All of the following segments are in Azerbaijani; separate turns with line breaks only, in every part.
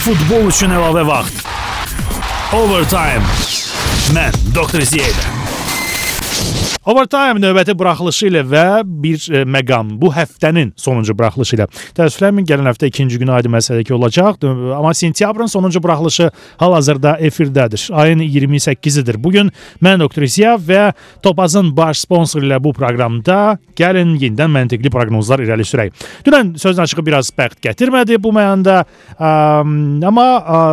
Futbol üçün əlavə vaxt. Overtime. Mən Doktor Ziyədə. Overtime növbəti buraxılışı ilə və bir e, məqam bu həftənin sonuncu buraxılışı ilə. Təəssüflərim gələn həftə ikinci günü aydın məsələ ki olacaq, amma sentyabrın sonuncu buraxılışı hal-hazırda efirdədir. Ayın 28-idir. Bu gün mən Doktor Ziyav və Topazın baş sponsoru ilə bu proqramda gəlin yenidən məntiqli proqnozlar irəli sürək. Dünən sözün açığı biraz bəxt gətirmədi bu mənada, amma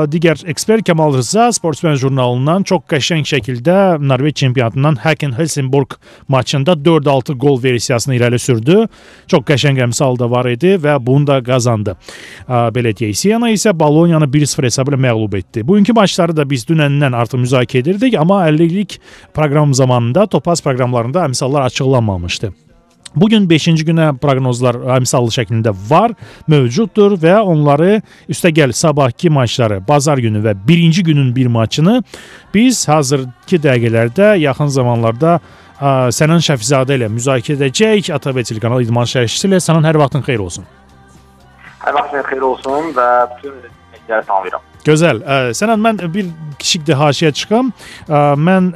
digər ekspert Kamal Rıza Sportsmen jurnalından çox qəşəng şəkildə Norveç çempionatından Haken Helsingborg maçında 4-6 gol versiyasını irəli sürdü. Çox qəşəng əmsal da var idi və bunu da qazandı. Belə Siena isə Boloniyanı 1-0 hesabı ilə məğlub etdi. Bugünkü maçları da biz dünəndən artıq müzakirə edirdik, amma 50-lik proqram zamanında Topaz proqramlarında əmsallar açıqlanmamışdı. Bu gün 5-ci günə proqnozlar əmsallı şəklində var, mövcuddur və onları üstəgəl sabahki maçları, bazar günü və 1-ci günün bir maçını biz hazırki dəqiqələrdə, yaxın zamanlarda Sənan Şəfizadə ilə müzakirə edəcəyik. ATV telekanal idman şərhçisi ilə Sənan hər vaxtın xeyir olsun.
Hər vaxtın xeyir olsun və bütün dinləyiciləri salamlayıram.
Gözəl. Sənan mən bir kiçik də haşiyə çıxım. Mən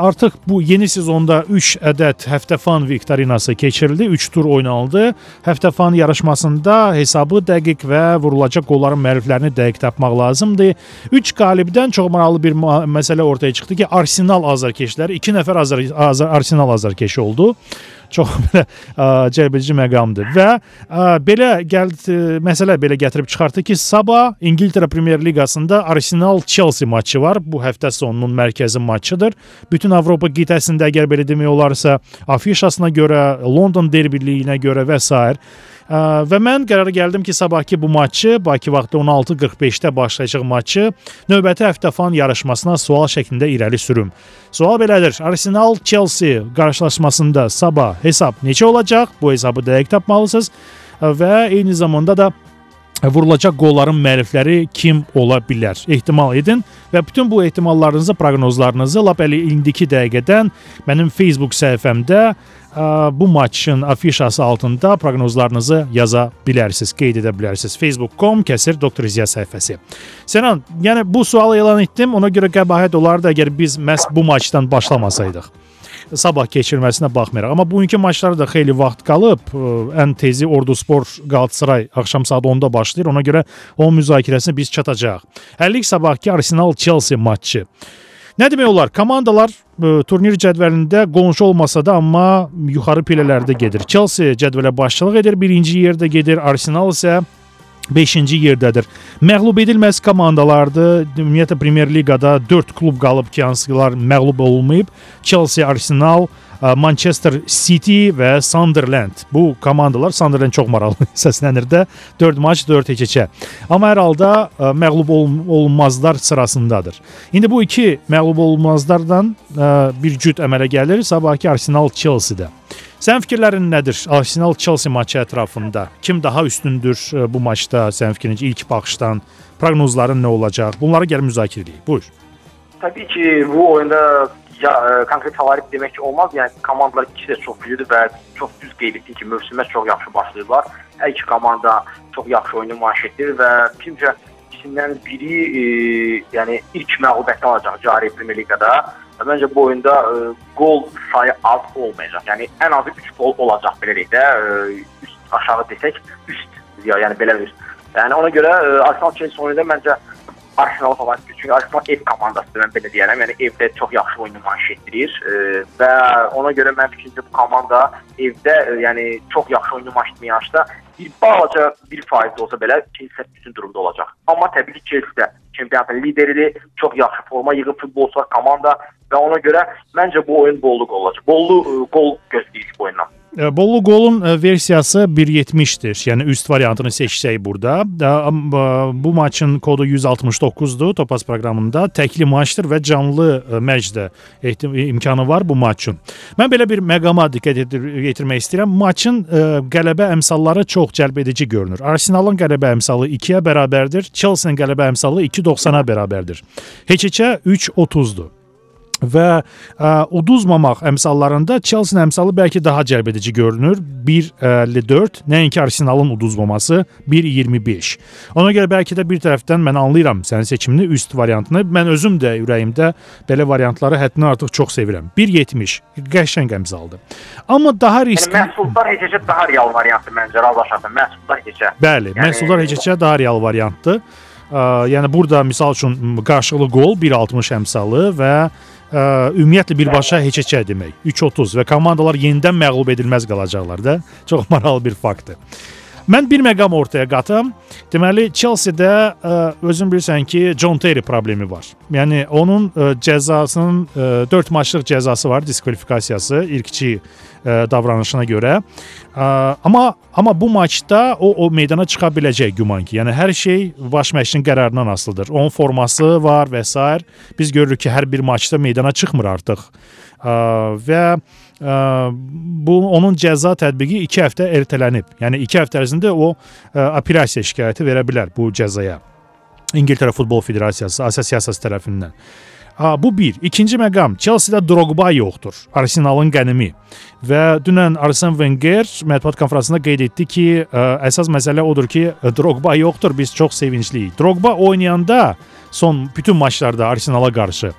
artıq bu yeni sezonda 3 ədəd həftə fan viktorinası keçirildi. 3 tur oynanıldı. Həftə fan yarışmasında hesabı dəqiq və vurulacaq qolların müəlliflərini dəqiq tapmaq lazımdır. 3 qalibdən çox maraqlı bir məsələ ortaya çıxdı ki, Arsenal azarkeşləri 2 nəfər azar, azar Arsenal azarkeşi oldu çox belə cəlbedici məqamdır və ə, belə gəl məsələ belə gətirib çıxartdı ki, sabah İngiltərə Premyer Liqasında Arsenal Chelsea maçı var. Bu həftə sonunun mərkəzi maçıdır. Bütün Avropa qitəsində əgər belə demək olarsa, afişasına görə, London derbiliyinə görə və s. Və mən qərara gəldim ki, sabahki bu maçı Bakı vaxtı 16:45-də başlayacaq maçı növbəti həftə fan yarışmasına sual şəklində irəli sürüm. Sual belədir: Arsenal Chelsea qarşılaşmasında sabah hesab neçə olacaq? Bu hesabı dəqiq tapmalısınız və eyni zamanda da vurulacaq qolların müəllifləri kim ola bilər? Ehtimal edin və bütün bu ehtimallarınızı, proqnozlarınızı lap elə indiki dəqiqədən mənim Facebook səhifəmdə bu maçın afişası altında proqnozlarınızı yaza bilərsiniz, qeyd edə bilərsiniz. facebook.com kəsir Doktor İziya səhifəsi. Sənan, yəni bu sualı elan etdim. Ona görə qəbahət olardı əgər biz məhz bu maçdan başlamasaydıq sabah keçirilməsinə baxmayaraq. Amma bugünkü maçlara da xeyli vaxt qalıb. Ən tezi Ordu Spor Qalatasaray axşam saat 10-da başlayır. Ona görə onun müzakirəsini biz çatacağıq. Həllik sabahki Arsenal Chelsea maçı. Nə demək olar? Komandalar ə, turnir cədvəlində qonşu olmasa da, amma yuxarı pillələrdə gedir. Chelsea cədvələ başçılıq edir, birinci yerdə gedir. Arsenal isə 5-ci yerdədir. Məğlub edilməz komandalardır. Ümumiyyətlə Premyer Liqada 4 klub qalıb ki, hansılar məğlub olmayıb. Chelsea, Arsenal, Manchester City və Sunderland. Bu komandalar Sunderland çox maraqlı səslənir də 4 maç 4 heçəçə. Amma hər halda məğlub olunmazlar sırasındadır. İndi bu iki məğlub olunmazlardan bir cüt əmələ gəlir sabahki Arsenal Chelsea-də. Sənin fikirlərin nədir? Arsenal Chelsea maçı ətrafında kim daha üstündür bu maçda? Sənin fikrin ilk baxışdan proqnozların nə olacaq? Bunları gəl müzakirə edək. Buyur.
Təbii ki, bu oyunda ya, e, konkret favorit demək ki olmaz. Yəni komandalar ikisi də çox güclüdür və çox düz qeyd etdin ki, mövsümə çox yaxşı başlayıblar. Hər iki komanda çox yaxşı oyunu nümayiş etdirir və fikrimcə ikisindən biri e, yəni ilk məğlubiyyəti alacaq cari Premyer Liqada. Məncə bu oyunda e, gol sayı az olmayacaq. Yəni ən azı 3 gol olacaq belə deyək də, ə, üst aşağı desək, üst ya, yəni belə üst. Yəni ona görə ə, Arsenal Chelsea oyununda məncə Arsenal favoritdir. Çünki Arsenal ev komandasıdır, mən belə deyərəm. Yəni evdə çox yaxşı oyun nümayiş etdirir e, və ona görə mən fikrimcə bu komanda evdə e, yəni çox yaxşı oyun nümayiş etməyəndə bir balaca 1% də olsa belə Chelsea üstün durumda olacaq. Amma təbii ki, Chelsea çempionatın lideridir, çox yaxşı forma yığıb futbolçular komanda və ona görə məncə bu oyun bollu qol olacaq. Bollu ə, e, qol gözləyirik bu oyundan.
Bollu Gol'un e, versiyası 1.70'dir. Yəni üst variantını seçsək burada. Bu maçın kodu 169-dur Topaz proqramında. Təkli maçdır və canlı e, mərc də imkanı var bu maçın. Mən belə bir məqama diqqət yetirmək istəyirəm. Maçın e, qələbə əmsalları çox cəlbedici görünür. Arsenalın qələbə əmsalı 2-yə bərabərdir. Chelsea-nin qələbə əmsalı 2.90-a bərabərdir. Heç-heçə 3.30-dur. və ə, uduzmamaq əmsallarında Chelsea-nin əmsalı bəlkə daha cəlbedici görünür. 1.54, nəinki Arsenalın uduzmaması 1.25. Ona görə bəlkə də bir tərəfdən mən anlayıram sənin seçimini, üst variantını. Mən özüm də ürəyimdə belə variantları həddindən artıq çox sevirəm. 1.70 qəşəng əmsaldır. Amma daha riskli
Yəni məhsullar heç-heçə daha real variantdır məncə, razılaşarsan. Məhsullar heç-heçə.
Bəli, yəni, məhsullar heç-heçə daha real variantdır. Ə, yəni burada misal üçün qarşılıqlı qol 1.60 əmsalı və ə, ümumiyyətlə birbaşa heç-heçə demək 3.30 və komandalar yenidən məğlub edilməz qalacaqlar da. Çox maraqlı bir faktdır. Mən bir məqam ortaya qatam. Deməli Chelsea-də ə, özün bilirsən ki, John Terry problemi var. Yəni onun ə, cəzasının ə, 4 maçlıq cəzası var, diskvalifikasiyası ilkçi ə, davranışına görə. Ə, amma amma bu maçda o o meydana çıxa biləcək güman ki. Yəni hər şey baş məşqçinin qərarından asılıdır. Onun forması var və s. Biz görürük ki, hər bir maçda meydana çıxmır artıq. Ə, və bu onun cəza tətbiqi 2 həftə ertələnib. Yəni 2 həftə ərzində o apellyasiya şikayəti verə bilər bu cəzaya. İngiltərə Futbol Federasiyası, assosiasiyası tərəfindən. Ha, bu bir. İkinci məqam, Chelsea-də Drogba yoxdur. Arsenalın qənimi. Və dünən Arsene Wenger mətbuat konfransında qeyd etdi ki, ə, əsas məsələ odur ki, Drogba yoxdur, biz çox sevincliyik. Drogba oynayanda son bütün maçlarda Arsenala qarşı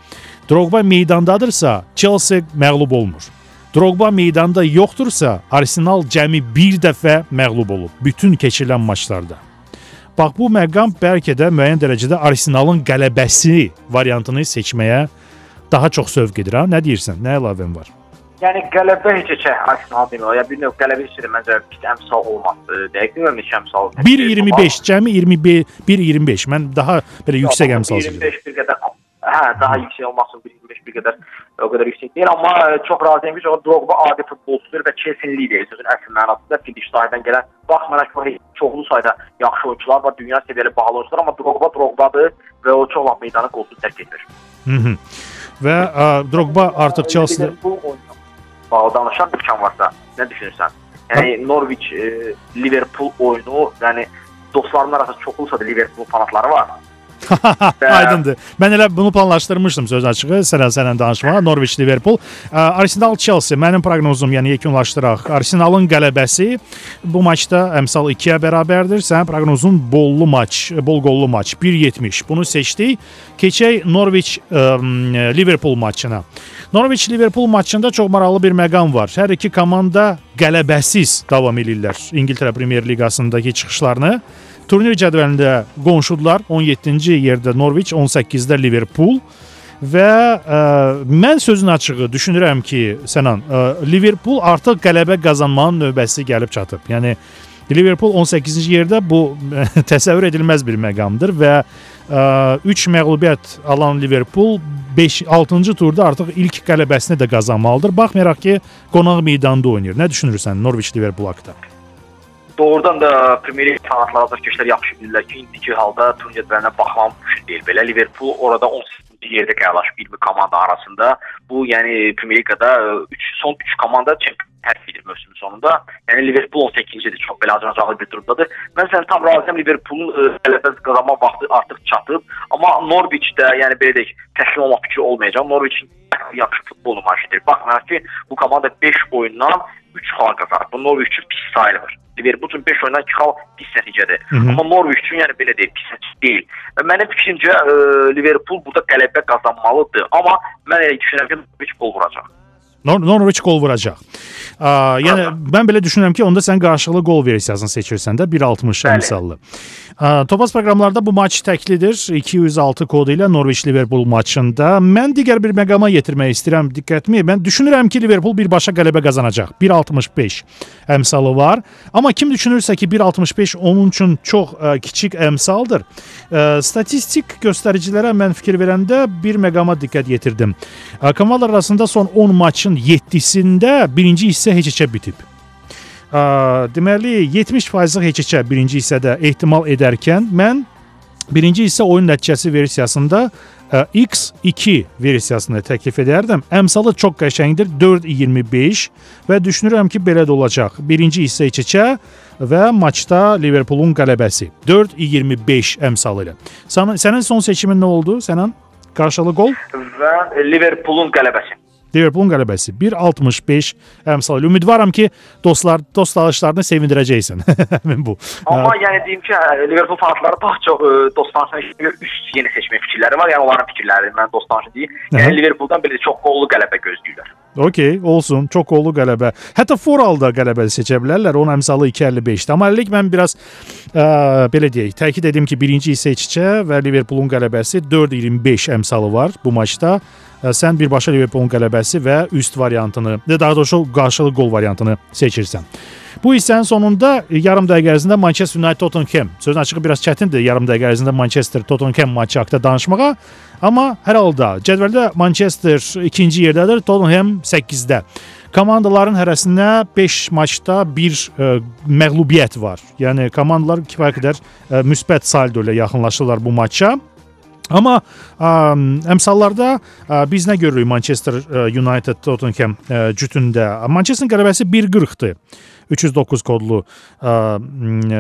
Drogba meydandadırsa, Chelsea məğlub olmur. Drogba meydanda yoxdursa, Arsenal cəmi bir dəfə məğlub olub bütün keçirilən maçlarda. Bax bu məqam bəlkə də müəyyən dərəcədə Arsenalın qələbəsi variantını seçməyə daha çox sövq edir ha. Nə deyirsən? Nə əlavən var?
Yəni qələbə heç-heçə Arsenal demək. Ya bir növ qələbə heç də məncə pis əmsal olmaz. Dəqiq demirəm neçə əmsal.
1.25, cəmi 25, 1.25. Mən daha belə yüksək əmsal seçirəm.
25 bir qədər hə, daha yüksək olmasın 1.25 bir qədər o qədər yüksək deyil, amma e, çox razıyam ki, Drogba adi futbolçudur və Chelsea-nin lideri sözün əsl mənasında Filiş sahədən gələn baxmayaraq ki, çoxlu sayda yaxşı oyunçular var, dünya səviyyəli bahalı oyunçular, amma Drogba Drogbadır və o çox vaxt meydanı qolsuz tərk etmir.
Və ə, Drogba artıq Chelsea
bağlı danışan imkan varsa, nə düşünürsən? Yəni Norwich e, Liverpool oyunu, yəni dostlarımın arasında çoxlu da Liverpool fanatları var.
Aydındır. Mən elə bunu planlaşdırmışdım söz açığı sənə sənə danışmağa. Norwich Liverpool, Arsenal Chelsea mənim proqnozum, yəni yekunlaşdıraq. Arsenalın qələbəsi bu maçda əmsal 2-yə bərabərdir. Sənin proqnozun bollu maç, bol qollu maç 1.70. Bunu seçdik. Keçək Norwich Liverpool maçına. Norwich Liverpool maçında çox maraqlı bir məqam var. Hər iki komanda qələbəsiz davam edirlər İngiltərə Premyer Liqasındakı çıxışlarını. Turnir cədvəlində qonşudular. 17-ci yerdə Norwich, 18-də Liverpool və ə, mən sözün açığı düşünürəm ki, Sənan, ə, Liverpool artıq qələbə qazanmanın növbəsi gəlib çatıb. Yəni Liverpool 18-ci yerdə bu təsəvvür edilməz bir məqamdır və 3 məğlubiyyət alan Liverpool 5 6-cı turda artıq ilk qələbəsini də qazanmalıdır. Baxmayaraq ki, qonaq meydanda oynayır. Nə düşünürsən Norwich Liverpool haqqında?
Doğrudan da Premier Lig fanatları da keçlər yaxşı bilirlər ki, indiki halda turnir cədvəlinə baxmam mümkün deyil. Belə Liverpool orada 18-ci yerdə qəylaşıb 20 komanda arasında. Bu, yəni Premier Liqada 3 son 3 komanda tərk edir mövsümün sonunda. Yəni Liverpool 18-cidir, çox belə acınacaqlı bir durumdadır. Mən sən tam razıyam Liverpoolun qələbə qazanma vaxtı artıq çatıb, amma Norwich-də, yəni belə deyək, təslim olmaq fikri olmayacaq. Norwich yaxşı futbol nümayiş edir. Baxmayaraq ki, bu komanda 5 oyundan 3 xal qazanıb. Bu Norwich üçün pis sayılmır. Liverpool üçün 5 oyundan 2 xal pis nəticədir. Amma Norwich üçün yəni belə deyil, pis nəticə deyil. Və mənim fikrimcə ə, Liverpool burada qələbə qazanmalıdır. Amma mən elə düşünürəm ki, Norwich gol vuracaq.
Nor Norwich gol vuracaq. Ə, yəni mən belə düşünürəm ki, onda sən qarşılıqlı gol versiyasını seçirsən də 1.60 əmsallı. Topaz proqramlarda bu maç təklidir. 206 kodu ilə Norwich Liverpool maçında. Mən digər bir məqama yetirmək istəyirəm diqqətimi. Mən düşünürəm ki, Liverpool birbaşa qələbə qazanacaq. 1.65 əmsalı var. Amma kim düşünürsə ki, 1.65 onun üçün çox ə, kiçik əmsaldır. Ə, statistik göstəricilərə mən fikir verəndə bir məqama diqqət yetirdim. Komandalar arasında son 10 maçın 7-sində birinci hissə heç-heçə bitib. Ə, deməli 70%-lıq heç-heçə birinci hissədə ehtimal edərkən mən birinci hissə oyun nəticəsi versiyasında ə, X2 versiyasını təklif edərdim. Əmsalı çox qəşəngdir. 4.25 və düşünürəm ki, belə də olacaq. Birinci hissə heç-heçə və maçda Liverpoolun qələbəsi 4.25 əmsalı ilə. Sənin, sənin son seçimin nə oldu? Sənin Qarşılı qol
və Liverpoolun qələbəsi.
Liverpoolun qələbəsi 1.65 əmsal. Ümidvaram ki, dostlar, dost alışlarını sevindirəcəksən. Həmin bu.
Amma yəni deyim ki, Liverpool fanatları daha çox ə, dostanışına üst yeni seçmək fikirləri var. Yəni onların fikirləri mən dostanışı deyim. Yəni Liverpooldan belə çox qollu qələbə gözləyirlər.
Okey, olsun. Çox qollu qələbə. Hətta Foralda qələbə seçə bilərlər. Onun əmsalı 2.55-dir. Amma hələlik mən biraz ə, belə deyək, təkid edim ki, birinci hissə iç-içə və Liverpoolun qələbəsi 4.25 əmsalı var bu maçda. Sən birbaşa Liverpoolun qələbəsi və üst variantını, daha doğrusu qarşılıq qol variantını seçirsən. Bu hissənin sonunda yarım dəqiqə ərzində Manchester United Tottenham. Sözün açığı biraz çətindir yarım dəqiqə ərzində Manchester Tottenham maçı haqqında danışmağa. Amma hər halda cədvəldə Manchester ikinci yerdədir, Tottenham 8-də. Komandaların hərəsinə 5 maçda 1 ə, məğlubiyyət var. Yəni komandalar kifayət qədər ə, müsbət saldo ilə yaxınlaşırlar bu maça. Amma ə, əmsallarda ə, biz nə görürük Manchester ə, United Tottenham ə, cütündə? Manchesterin qələbəsi 1.40-dır. 309 kodlu ə,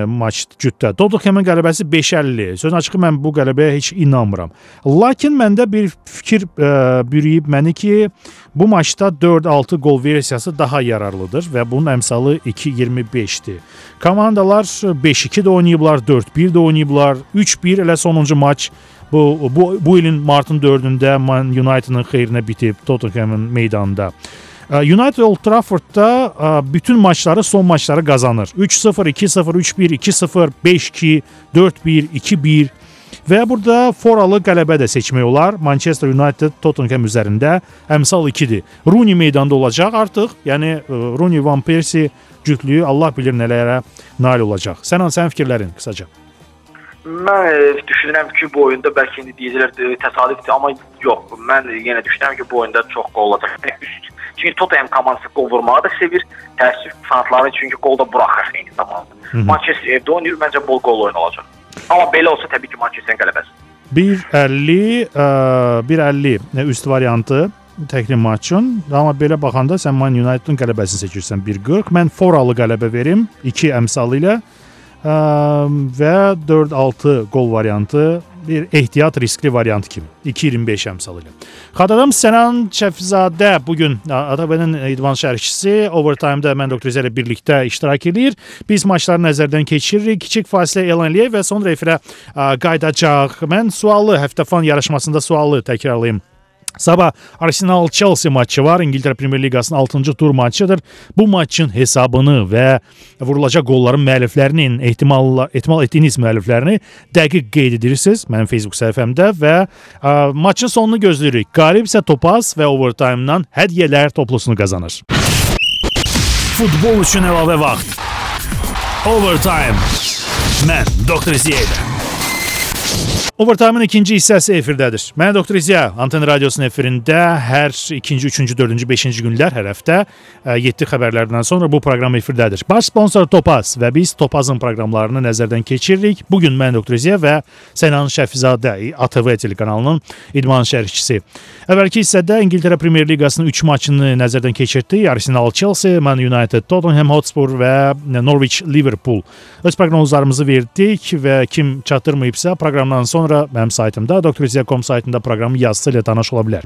maç cütdə. Tottenhamın qələbəsi 5.50. Sözün açığı mən bu qələbəyə heç inanmıram. Lakin məndə bir fikir ə, bürüyüb məni ki, bu maçda 4-6 gol versiyası daha yararlıdır və bunun əmsalı 2.25-dir. Komandalar 5-2 də oynayıblar, 4-1 də oynayıblar, 3-1 elə sonuncu maç bu bu bu ilin martın 4-də Man United-ın xeyrinə bitib Tottenhamın meydanında. United Old Traffordda bütün maçları, son maçları qazanır. 3-0, 2-0, 3-1, 2-0, 5-2, 4-1, 2-1 və burada foralı qələbə də seçmək olar. Manchester United Tottenham üzərində əmsal 2-dir. Rooney meydanda olacaq artıq. Yəni Rooney Van Persie cütlüyü Allah bilir nələrə nail olacaq. Sən sənin fikirlərin qısaca.
Mən e, düşünürəm ki, bu oyunda bəlkə indi deyəcəklər e, təsadüfdür, amma yox. Mən yenə düşünürəm ki, bu oyunda çox qol olacaq. Yəni Çünki Tottenham komandası qol vurmağı da sevir. Təəssüf fanatları çünki qol da buraxır eyni zamanda. Manchester evdə oynayır, məncə bol qol oyunu olacaq. Amma belə olsa təbii ki, Manchesterin qələbəsi.
1.50 1.50 üst variantı təklim maçın. Amma belə baxanda sən Man United-ın qələbəsini seçirsən 1.40. Mən Foralı qələbə verim 2 əmsalı ilə və 4-6 gol variantı bir ehtiyat riskli variant kimi 2.25 əmsalı ilə. Xatırladım Sənan Şəfizadə bu gün ATV-nin idman şərhçisi Overtime-da mən Dr. ilə birlikdə iştirak edir. Biz maçları nəzərdən keçiririk. Kiçik fasilə elan eləyək və sonra efirə qayıdacaq. Mən sualı həftə fan yarışmasında sualı təkrarlayım. Sabah Arsenal Chelsea maçı var. İngiltərə Premyer Liqasının 6-cı tur maçıdır. Bu maçın hesabını və vurulacaq qolların müəlliflərinin ehtimal ehtimal etdiyiniz müəlliflərini dəqiq qeyd edirsiniz mənim Facebook səhifəmdə və ə, maçın sonunu gözləyirik. Qalib isə Topaz və Overtime-dan hədiyyələr toplusunu qazanır. Futbol üçün əlavə vaxt. Overtime. Mən Dr. Ziyədə. Overtime-ın ikinci hissəsi efirdədir. Mən Doktor İziya, Anten Radiosunun efirində hər ikinci, üçüncü, dördüncü, beşinci günlər hər həftə 7 xəbərlərdən sonra bu proqram efirdədir. Baş sponsor Topaz və biz Topazın proqramlarını nəzərdən keçiririk. Bu gün mən Doktor İziya və Sənan Şəfizadə ATV telekanalının idman şərhçisi. Əvvəlki hissədə İngiltərə Premyer Liqasının 3 maçını nəzərdən keçirdik. Arsenal Chelsea, Man United Tottenham Hotspur və Norwich Liverpool. Öz proqnozlarımızı verdik və kim çatdırmayıbsa proqramdan sonra sonra mənim saytımda doktoriziya.com saytında proqramı yazısı ilə tanış ola bilər.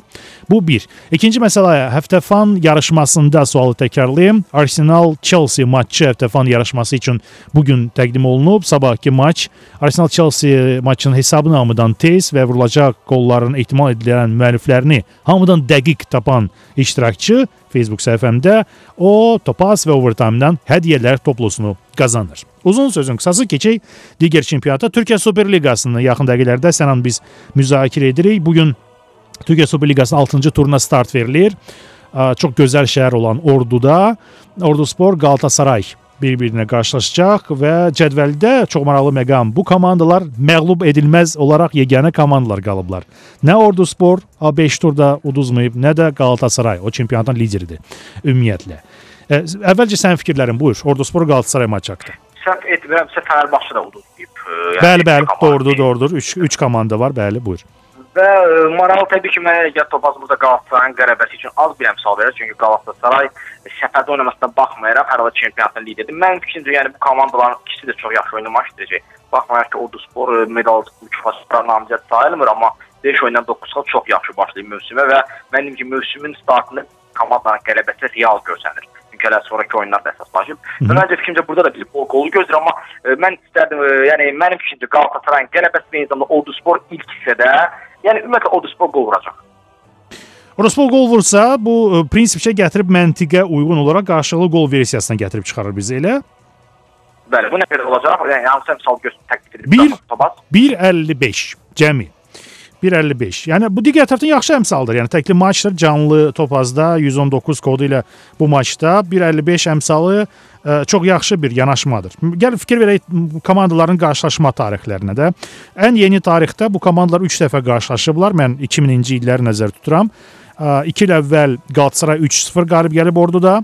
Bu bir. İkinci məsələ həftə fan yarışmasında sualı təkrarlayım. Arsenal Chelsea maçı həftə fan yarışması üçün bu gün təqdim olunub. Sabahki maç Arsenal Chelsea maçının hesabını hamıdan tez və vurulacaq qolların ehtimal edilən müəlliflərini hamıdan dəqiq tapan iştirakçı Facebook səhifəmdə o Topaz və Overtime-dan hədiyyələr toplusunu qazanır. Uzun sözün qısası keçək digər çempionata. Türkiyə Super Liqasını yaxın dəqiqələrdə sənən biz müzakirə edirik. Bu gün Türkiyə Super Liqasının 6-cı turuna start verilir. Çox gözəl şəhər olan Orduda Ordu Spor Galatasaray bir-birinə qarşılaşacaq və cədvəldə çox maraqlı məqam. Bu komandalar məğlub edilməz olaraq yeganə komandalar qalıblar. Nə Ordu Spor A5 turda uduzmayıb, nə də Galatasaray, o çempionatın lideridir ümumiyyətlə. Ə, əvvəlcə sənin fikirlərin buyur. Ordu Spor Galatasaray maçı haqqında.
Səhv etmirəmsə Fənərbağçı da uduzmayıb.
Yəni, bəli, bəli, doğrudur, doğrudur. 3 3 komanda var, bəli, buyur.
Və ə, maraqlı təbii ki, mənə gəl topazımızda Qalatasarayın qələbəsi üçün az bir əmsal verir. Çünki Qalatasaray səfərdə oynamasına baxmayaraq hər halda çempionatın lideridir. Mənim fikrimcə, yəni bu komandaların ikisi də çox yaxşı oynamaq istəyəcək. Baxmayaraq ki, Ordu Spor medal mükafatına namizəd sayılmır, amma 5 oyundan 9 xal çox yaxşı başlayıb mövsümə və mənim ki mövsümün startında komandanın qələbəsi real görsənir. Hələ sonrakı oyunlar da əsaslaşıb. Və Məncə fikrimcə burada da biz bol qolu gözləyir amma e, mən istərdim e, yəni mənim fikrimcə Qalatasarayın qələbəsi və eyni zamanda Oduspor ilk hissədə yəni ümumiyyətlə Oduspor qol vuracaq.
Rospol gol vursa, bu e, prinsipçə gətirib məntiqə uyğun olaraq qarşılıqlı gol versiyasına gətirib çıxarır bizi elə.
Bəli, bu nə qədər olacaq? Yəni hansı misal göstər təklif?
Bir-
Tobas.
1.55 cəmi. 1.55. Yəni bu digər tərəfdən yaxşı əmsaldır. Yəni təkli maçdır, canlı topazda 119 kodu ilə bu maçda 1.55 əmsalı ə, çox yaxşı bir yanaşmadır. Gəl fikir verək komandaların qarşılaşma tarixlərinə də. Ən yeni tarixdə bu komandalar 3 dəfə qarşılaşıblar. Mən 2000-ci illəri nəzərdə tuturam. 2 il əvvəl Qalatasaray 3-0 qalib gəlib Orduda.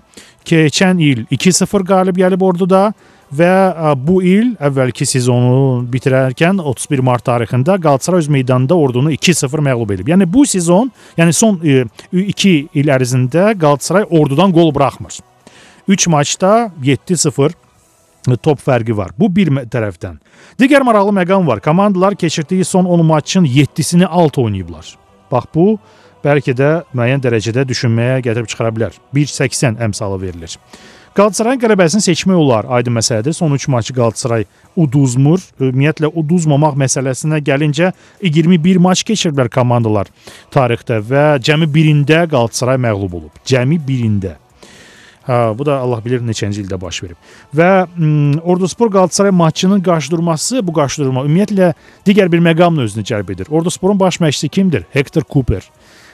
Keçən il 2-0 qalib gəlib Orduda və ə, bu il əvvəlki sezonu bitirərkən 31 mart tarixində Qalatasaray öz meydanında Ordunu 2-0 məğlub edib. Yəni bu sezon, yəni son 2 il ərzində Qalatasaray Ordudan qol buraxmır. 3 maçda 7-0 top fərqi var. Bu bir tərəfdən. Digər maraqlı məqam var. Komandalar keçirdiyi son 10 maçın 7-sini alt oynayıblar. Bax bu bəlkə də müəyyən dərəcədə düşünməyə gətirib çıxara bilər. 1.80 əmsalı verilir. Qalatasarayın qələbəsini seçmək olar, aydın məsələdir. Son 3 maçı Qalatasaray uduzmur. Ümumiyyətlə uduzmamaq məsələsinə gəlincə 21 maç keçiriblər komandalar tarixdə və cəmi birində Qalatasaray məğlub olub. Cəmi birində. Ha, bu da Allah bilir neçənci ildə baş verib. Və Orduspor Qalatasaray maçının qarşıdurması, bu qarşıdurma ümumiyyətlə digər bir məqamla özünü cəlb edir. Ordusporun baş məşqçisi kimdir? Hector Cooper.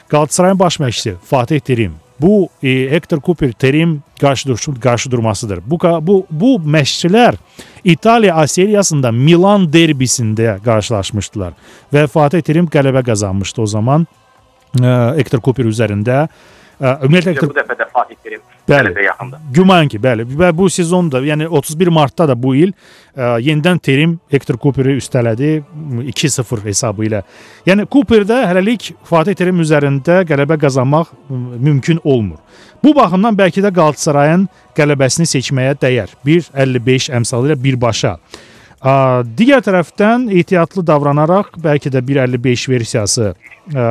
Qalatasarayın baş məşqçisi Fatih Terim. Bu e, Hector Cooper Terim qarşıdur qarşıdurmasıdır. Bu ka- bu bu məşqçilər İtaliya A seriyasında Milan derbisində qarşılaşmışdılar və Fatih Terim qələbə qazanmışdı o zaman e, Hector Cooper üzərində. E, Ümumiyyətlə
Bu dəfə də Fatih Terim
Bəli.
qələbə yaxındır.
Güman ki, bəli. Və bu sezonda, yəni 31 martda da bu il ə, yenidən Terim Hector Cooperi üstələdi 2-0 hesabı ilə. Yəni Cooperdə hələlik Fatih Terim üzərində qələbə qazanmaq mümkün olmur. Bu baxımdan bəlkə də Qalatasarayın qələbəsini seçməyə dəyər. 1.55 əmsalı ilə birbaşa. Digər tərəfdən ehtiyatlı davranaraq bəlkə də 1.55 versiyası ə,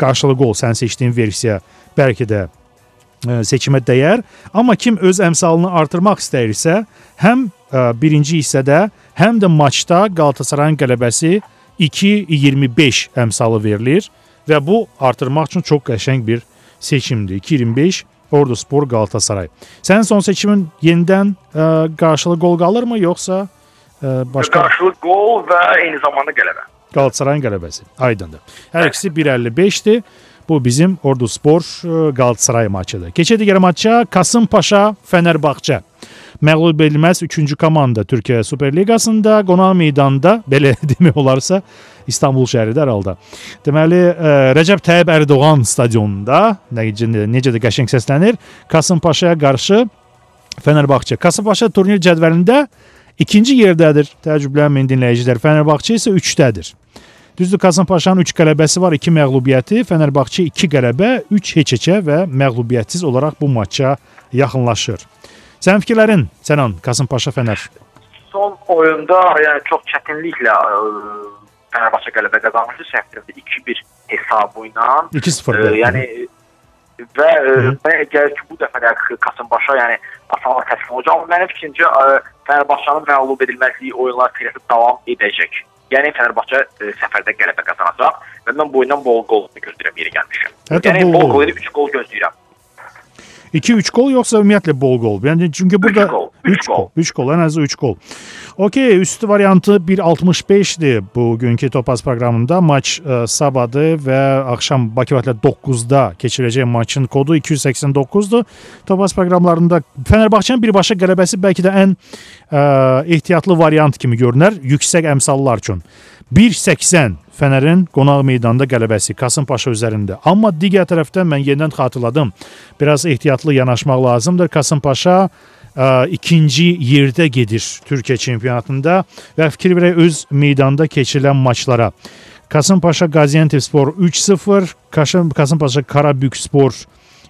qarşılığı gol sən seçdiyin versiya bəlkə də ə, seçimə dəyər. Amma kim öz əmsalını artırmaq istəyirsə, həm ə, birinci hissədə, həm də maçda Qalatasarayın qələbəsi 2.25 əmsalı verilir və bu artırmaq üçün çox qəşəng bir seçimdir. 2.25 Orduspor Qalatasaray. Sənin son seçimin yenidən ə, qarşılığı gol qalırmı yoxsa başqa
Qarşılıq qol və eyni zamanda qələbə.
Qalatasarayın qələbəsi. Aydındır. Hər ikisi 1.55-dir. Bu bizim Orduspor ə, Qalatasaray maçıdır. Keçək digər maça Kasımpaşa Fənərbağçə. Məğlub edilməz 3-cü komanda Türkiyə Super Liqasında qonaq meydanda belə demək olarsa İstanbul şəhərində hər halda. Deməli, ə, Rəcəb Tayyib Ərdoğan stadionunda necə necə də qəşəng səslənir. Kasımpaşaya qarşı Fənərbağçə. Kasımpaşa turnir cədvəlində ikinci yerdədir. Təəccüblənməyin dinləyicilər. Fənərbağçə isə 3-dədir. Düzdür, Kasımpaşanın 3 qələbəsi var, 2 məğlubiyyəti. Fənərbağçə 2 qələbə, 3 heçəçə və məğlubiyyətsiz olaraq bu maça yaxınlaşır. Sənin fikirlərin, Sənan, Kasımpaşa Fənər.
Son oyunda yəni çox çətinliklə ə, Fenerbahçe qələbə qazanmışdı. Səhvdə 2-1 hesabı ilə.
2-0.
Ə, yəni və mənə gəlir ki, bu dəfə də Kasımpaşa yəni asanlıqla təslim olacaq. Mənim fikrimcə ə, Fenerbahçe'nin məğlub edilməzliyi oyunlar seriyası davam edəcək. Yəni Fenerbahçe ə, səfərdə qələbə qazanacaq və mən bu oyundan bol gol gözləyirəm yeri gəlmişəm.
Hətta
yəni
bol
gol 3 gol gözləyirəm.
2-3 gol yoxsa ümumiyyətlə bol gol? Yəni çünki burada
gol,
3
üç
gol,
gol.
3 gol, ən azı 3 gol. Okey, üstü variantı 1.65-dir bugünkü Topaz proqramında. Maç ə, sabahdır və axşam Bakı vaxtı 9-da keçiriləcək maçın kodu 289-dur. Topaz proqramlarında Fənərbağçənin birbaşa qələbəsi bəlkə də ən ə, ehtiyatlı variant kimi görünər yüksək əmsallar üçün. 1.80 Fənərin qonaq meydanda qələbəsi Kasımpaşa üzərində. Amma digər tərəfdən mən yenidən xatırladım. Biraz ehtiyatlı yanaşmaq lazımdır. Kasımpaşa ə, ikinci yerdə gedir Türkiyə çempionatında və fikir verək öz meydanda keçirilən maçlara. Kasımpaşa Qaziantepspor 3-0, Kaşın- Kasımpaşa Karabükspor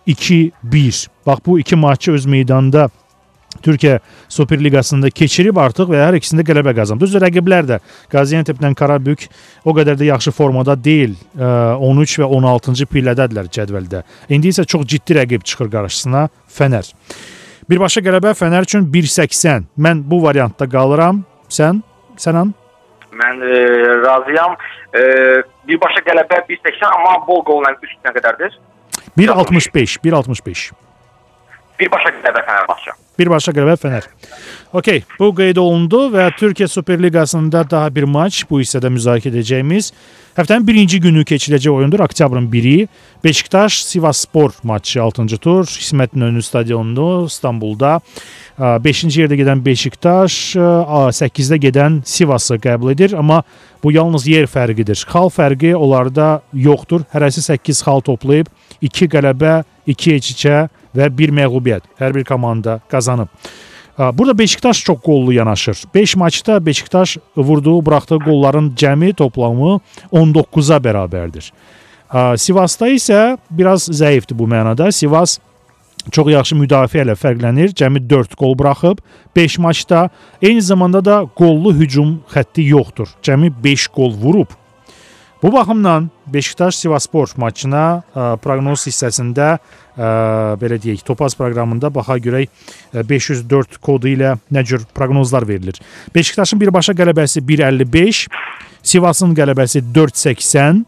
2-1. Bax bu iki maçı öz meydanda Türkiyə Super Liqasında keçirib artıq və hər ikisində qələbə qazanıb. Düzdür, rəqiblər də Qazianteplə Qarabük o qədər də yaxşı formada deyil. Ə, 13 və 16-cı pillədədirlər cədvəldə. İndi isə çox ciddi rəqib çıxır qarşısına Fənər. Birbaşa qələbə Fənər üçün 1.80. Mən bu variantda qalıram. Sən, Sənan?
Mən e, razıyam. E, birbaşa qələbə 1.80 amma bol qolla üst nə qədərdir?
1.65, 1.65.
Birbaşa qələbə Fənərbağçə.
Birbaşa qələbə Fənər. OK, bu qeyd olundu və Türkiyə Super Liqasında daha bir maç bu hissədə müzakirə edəcəyimiz həftənin birinci günü keçiriləcək oyundur. Oktyabrın 1-i Beşiktaş Sivasspor maçı 6-cı tur İsmət İnönü stadionunda İstanbulda 5-ci yerdə gedən Beşiktaş 8-də gedən Sivası qəbul edir, amma bu yalnız yer fərqidir. Xal fərqi onlarda yoxdur. Hərəsi 8 xal toplayıb 2 qələbə, 2 eçicə və 1 məğlubiyyət hər bir komanda qazanıb. Burada Beşiktaş çox qollu yanaşır. 5 maçda Beşiktaş vurduğu, buraxdığı qolların cəmi toplamı 19-a bərabərdir. Sivasda isə biraz zəifdir bu mənada. Sivas çox yaxşı müdafiə ilə fərqlənir. Cəmi 4 qol buraxıb 5 maçda. Eyni zamanda da qollu hücum xətti yoxdur. Cəmi 5 qol vurub. Bu baxımdan Beşiktaş Sivaspor maçına ə, proqnoz hissəsində ə, belə deyək, Topaz proqramında baxa görək 504 kodu ilə nə cür proqnozlar verilir. Beşiktaşın birbaşa qələbəsi 1.55, Sivasın qələbəsi 4.80.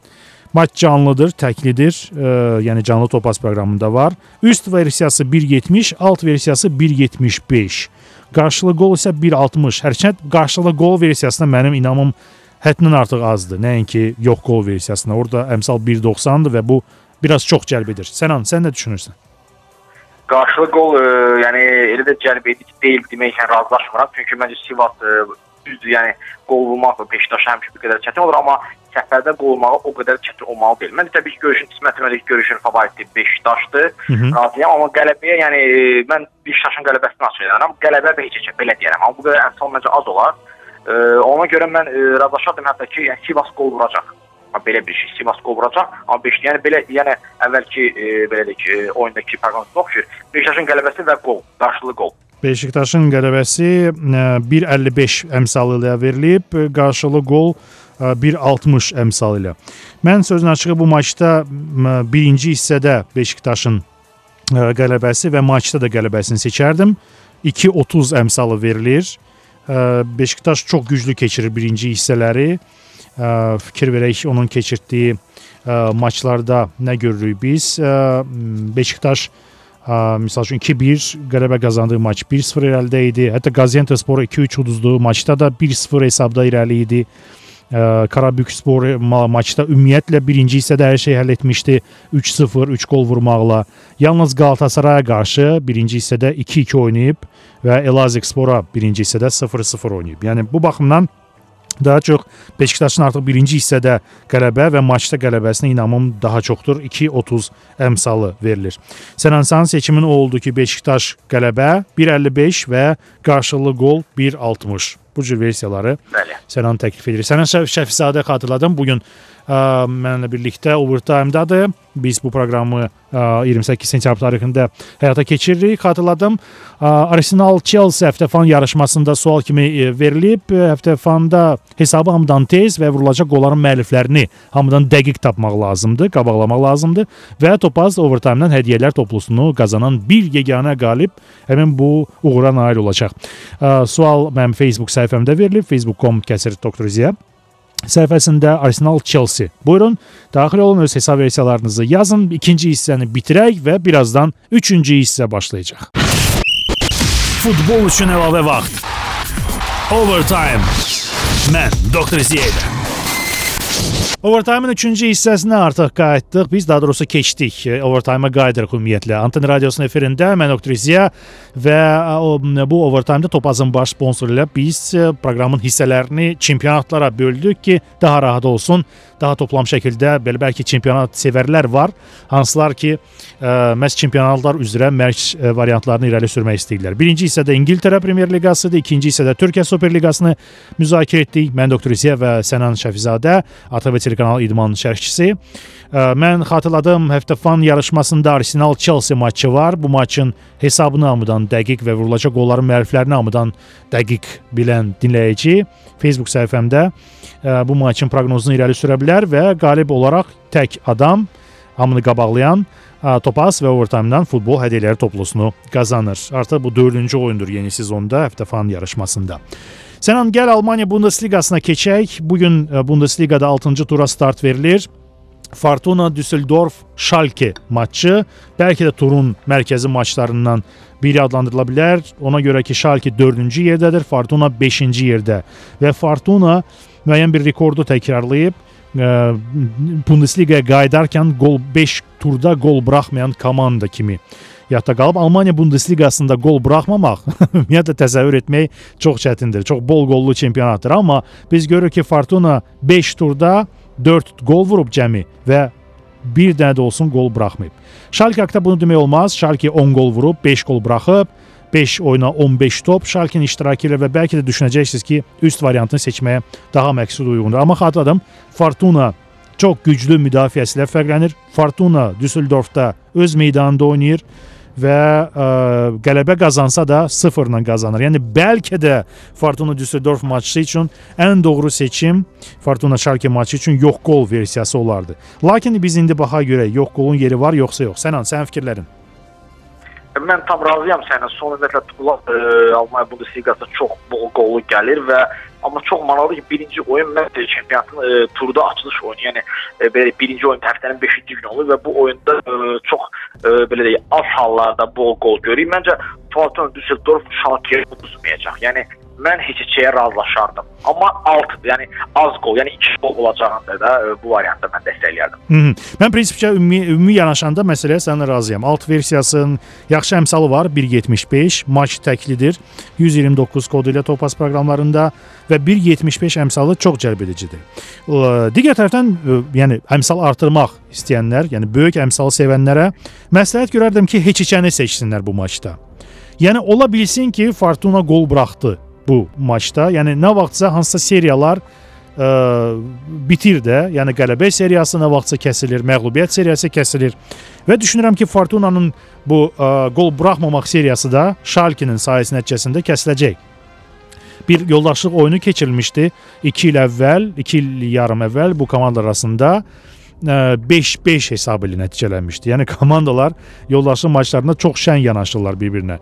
Maç canlıdır, təklidir. Ə, yəni canlı Topaz proqramında var. Üst versiyası 1.70, alt versiyası 1.75. Qarşılı qol isə 1.60. Hərçənd qarşılı qol versiyasına mənim inamım həddindən artıq azdır. Nəinki yox qol versiyasında. Orada əmsal 1.90-dır və bu biraz çox cəlb edir. Sənan, sən nə düşünürsən?
Qarşılı qol, e, yəni elə də cəlb edici deyil deməklə razılaşmıram. Çünki məncə Sivas e, düzdür, yəni qol vurmaq Beşiktaş həmişə bir qədər çətin olur, amma səfərdə qol vurmağı o qədər çətin olmalı deyil. Mən təbii ki, görüşün İsmət Ömərlik görüşün favoriti Beşiktaşdır. Razıyam, amma qələbəyə, yəni e, mən Beşiktaşın qələbəsini açıqlayıram. Qələbə heç heç belə deyərəm. Amma bu qədər əmsal məncə az olar. E, ona görə mən e, razılaşardım hətta ki, yəni Sivas qol vuracaq. Ha, belə bir şey Sivas qol vuracaq. Amma beş, yəni belə yəni əvvəlki e, belə deyək, e, oyundakı proqnoz oxşur. Beşiktaşın qələbəsi və qol, qarşılı qol.
Beşiktaşın qələbəsi 1.55 əmsalı ilə verilib, qarşılı qol 1.60 əmsalı ilə. Mən sözün açığı bu maçda birinci hissədə Beşiktaşın qələbəsi və maçda da qələbəsini seçərdim. 2.30 əmsalı verilir. Beşiktaş çox güclü keçirir birinci hissələri. Fikir verək onun keçirdiyi maçlarda nə görürük biz? Beşiktaş misal üçün 2-1 qələbə qazandığı maç 1-0 irəlidə idi. Hətta Qaziantepspor 2-3 uduzduğu maçda da 1-0 hesabda irəli idi. Karabükspor maçda ümumiyyətlə birinci hissədə hər şey həll etmişdi. 3-0, 3 qol vurmaqla. Yalnız Qalatasaraya qarşı birinci hissədə 2-2 oynayıb və Elazığspora birinci hissədə 0-0 oynayıb. Yəni bu baxımdan daha çox Beşiktaşın artıq birinci hissədə qələbə və maçda qələbəsinə inamım daha çoxdur. 2.30 əmsalı verilir. Sənansanın seçimin o oldu ki, Beşiktaş qələbə 1.55 və qarşılıqlı qol 1.60. Bu cür versiyaları
Bəli.
Sənan təklif edir. Sənan Şəfizadə xatırladım. Bu gün ə, mənlə birlikdə Overtime-dadır. Biz bu proqramı ə, 28 sentyabr tarixində həyata keçiririk. Xatırladım. Arsenal Chelsea həftəfan yarışmasında sual kimi ə, verilib. Həftəfanda hesabı hamıdan tez və vurulacaq qolların müəlliflərini hamıdan dəqiq tapmaq lazımdır, qabaqlamaq lazımdır və Topaz Overtime-dan hədiyyələr toplusunu qazanan bir yeganə qalib həmin bu uğura nail olacaq. Sual mənim Facebook səhifəmdə verilib. facebook.com kəsir doktor Ziya səhifəsində Arsenal Chelsea. Buyurun, daxil olun öz hesab versiyalarınızı yazın. İkinci hissəni bitirək və birazdan üçüncü hissə başlayacaq. Futbol üçün əlavə vaxt. Overtime. Mən Doktor Ziyədə. Overtime-ın 3-cü hissəsinə artıq qayıtdıq. Biz daha doğrusu keçdik. Overtime-a qayıdırıq ümumiyyətlə. Anten radiosunun efirində mən Doktor Ziya və o, bu Overtime-da Topazın baş sponsoru ilə biz proqramın hissələrini çempionatlara böldük ki, daha rahat olsun. Daha toplam şəkildə belə bəlkə çempionat sevərlər var, hansılar ki, ə, məhz çempionatlar üzrə mərc variantlarını irəli sürmək istəyirlər. Birinci hissədə İngiltərə Premyer Liqasıdır, ikinci hissədə Türkiyə Super Liqasını müzakirə etdik. Mən Doktor Ziya və Sənan Şəfizadə. ATV telekanal idman şərhçisi. Mən xatırladım, həftə fan yarışmasında Arsenal Chelsea maçı var. Bu maçın hesabını hamıdan dəqiq və vurulacaq qolların müəlliflərini hamıdan dəqiq bilən dinləyici Facebook səhifəmdə bu maçın proqnozunu irəli sürə bilər və qalib olaraq tək adam hamını qabaqlayan Topaz və Overtime-dan futbol hədiyyələri toplusunu qazanır. Artıq bu 4-cü oyundur yeni sezonda həftə fan yarışmasında. Sənan gəl Almaniya Bundesliqasına keçək. Bu gün Bundesliqada 6-cı tura start verilir. Fortuna Düsseldorf Schalke maçı bəlkə də turun mərkəzi maçlarından biri adlandırıla bilər. Ona görə ki, Schalke 4-cü yerdədir, Fortuna 5-ci yerdə və Fortuna müəyyən bir rekordu təkrarlayıb Bundesliqaya qayıdarkən qol 5 turda qol buraxmayan komanda kimi yadda qalıb Almaniya Bundesliqasında qol buraxmamaq ümumiyyətlə təsəvvür etmək çox çətindir. Çox bol qollu çempionatdır, amma biz görürük ki, Fortuna 5 turda 4 qol vurub cəmi və bir dənə də olsun qol buraxmayıb. Schalke haqqında bunu demək olmaz. Schalke 10 qol vurub, 5 qol buraxıb. 5 oyuna 15 top Schalke-nin iştirakı ilə və bəlkə də düşünəcəksiniz ki, üst variantını seçməyə daha məqsud uyğundur. Amma xatırladım, Fortuna çox güclü müdafiəsi ilə fərqlənir. Fortuna Düsseldorfda öz meydanında oynayır və ə, qələbə qazansa da 0 ilə qazanır. Yəni bəlkə də Fortuna Düsseldorf maçı üçün ən doğru seçim Fortuna Schalke maçı üçün yox qol versiyası olardı. Lakin biz indi baxa görə yox qolun yeri var, yoxsa yox. Sənan, sənin fikirlərin?
Mən tam razıyam səninlə. Son ümumiyyətlə e, Almaniya Bundesliqasında çox bol qollu gəlir və amma çox maraqlıdır ki, birinci oyun mən çempionatın e, turda açılış oyunu, yəni e, belə birinci oyun həftənin 5-ci günü olur və bu oyunda e, çox e, belə deyək, az hallarda bol qol görürük. Məncə Fortuna Düsseldorf Schalke-yə uduzmayacaq. Yəni mən heç-heçəyə razılaşardım. Amma alt, yəni az qol, yəni 2 qol olacağında da ə, bu variantda mən dəstəkləyərdim.
Hı -hı. Mən prinsipcə ümumi, ümumi yanaşanda məsələyə səninlə razıyam. Alt versiyasının yaxşı əmsalı var 1.75, maç təklidir. 129 kodu ilə Topaz proqramlarında və 1.75 əmsalı çox cəlb edicidir. Digər tərəfdən yəni əmsal artırmaq istəyənlər, yəni böyük əmsalı sevənlərə məsləhət görərdim ki, heç-heçəni seçsinlər bu maçda. Yəni ola bilsin ki, Fortuna qol buraxdı bu maçda. Yəni nə vaxtsa hansısa seriyalar ə, bitir də, yəni qələbə seriyası nə vaxtsa kəsilir, məğlubiyyət seriyası kəsilir. Və düşünürəm ki, Fortuna'nın bu ə, qol buraxmamaq seriyası da Schalke-nin sayəsi nəticəsində kəsiləcək. Bir yoldaşlıq oyunu keçirilmişdi 2 il əvvəl, 2 il yarım əvvəl bu komandalar arasında 5-5 hesabı ilə nəticələnmişdi. Yəni komandalar yoldaşlıq maçlarında çox şən yanaşırlar bir-birinə.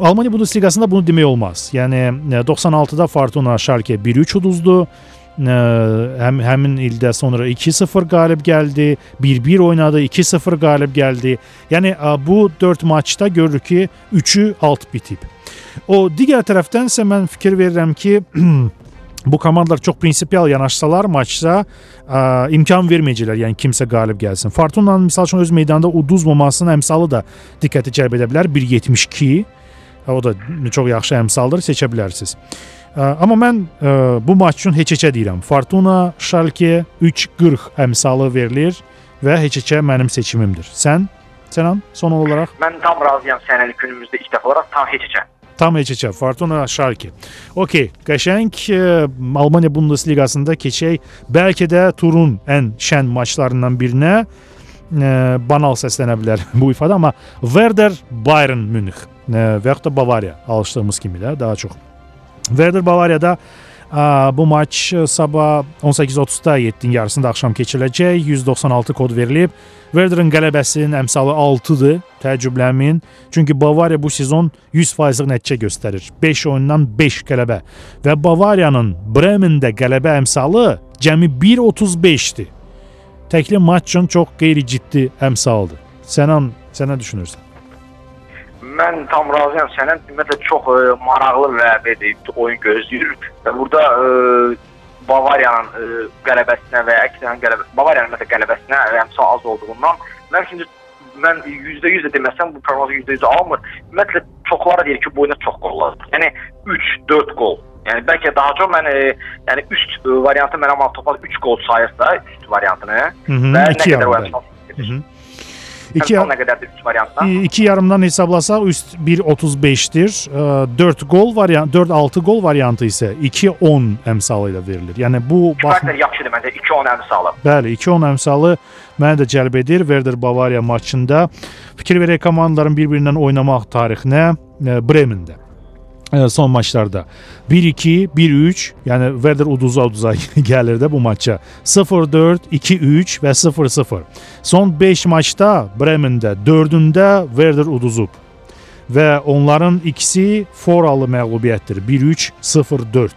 Almaniya Bundesliqasında bunu demək olmaz. Yəni 96-da Fortuna Schalke 1-3 uduzdu. Həm həmin ildə sonra 2-0 qalib gəldi, 1-1 oynadı, 2-0 qalib gəldi. Yəni bu 4 maçda görürük ki, 3-ü alt bitib. O digər tərəfdən isə mən fikir verirəm ki, bu komandalar çox prinsipial yanaşsalar maçsa ə, imkan verməyəcəklər, yəni kimsə qalib gəlsin. Fortuna'nın məsəl üçün öz meydanında uduzmamasının əmsalı da diqqəti cəlb edə bilər. 1.72 o da çox yaxşı əmsaldır, seçə bilərsiniz. Ə, amma mən ə, bu maç üçün heç-heçə deyirəm. Fortuna Schalke 3.40 əmsalı verilir və heç-heçə mənim seçimimdir. Sən Sənan, son olaraq?
Mən tam razıyam sənin günümüzdə ilk dəfə olaraq tam heç-heçə.
Tam heç-heçə Fortuna Schalke. Okay, qəşəng ə, Almaniya Bundesliqasında keçək. Bəlkə də turun ən şən maçlarından birinə ə, banal səslənə bilər bu ifadə, amma Werder Bayern Münih ə, və yaxud da Bavariya alışdığımız kimi də daha çox. Werder Bavariyada ə, bu maç sabah 18:30-da 7-in yarısında axşam keçiriləcək. 196 kod verilib. Werder'in qələbəsinin əmsalı 6-dır. Təəccüblənməyin. Çünki Bavariya bu sezon 100%lıq nəticə göstərir. 5 oyundan 5 qələbə və Bavariyanın Bremendə qələbə əmsalı cəmi 1.35-dir. Təkli maç üçün çox qeyri-ciddi əmsaldır. Sənan, sən nə düşünürsən?
mən tam razıyam sənin. Ümumiyyətlə çox ə, maraqlı və belə oyun gözləyir. Və burada ə, Bavariyanın ə, qələbəsinə və ya əksinə qələbə Bavariyanın məsələn qələbəsinə rəmsa az olduğundan mən şimdi mən %100 də deməsəm bu proqnoz %100 almır. Ümumiyyətlə çoxları deyir ki, bu oyuna çox qol lazımdır. Yəni 3, 4 qol. Yəni bəlkə daha çox mən e, yəni üst e, variantı mənə Martopal 3 qol sayırsa, üst variantını
Hı -hı,
və nə qədər
oyunçu.
2 nə qədər biz variantdan?
2 yarımdan hesablasaq üst 1.35-dir. 4 gol variant 4-6 gol variantı isə 2-10 əmsalı ilə verilir. Yəni bu
baxın yaxşıdır məncə 2-10 əmsalı.
Bəli, 2-10 əmsalı məni də cəlb edir Werder Bavariya maçında. Fikir verək komandaların bir-birindən oynamaq tarixinə e, Bremendə son maçlarda 1-2, 1-3, yəni Werder uduza-uduza gəlir də bu maça. 0-4, 2-3 və 0-0. Son 5 maçda Bremendə 4-ündə Werder uduzub və onların ikisi foralı məğlubiyyətdir. 1-3, 0-4.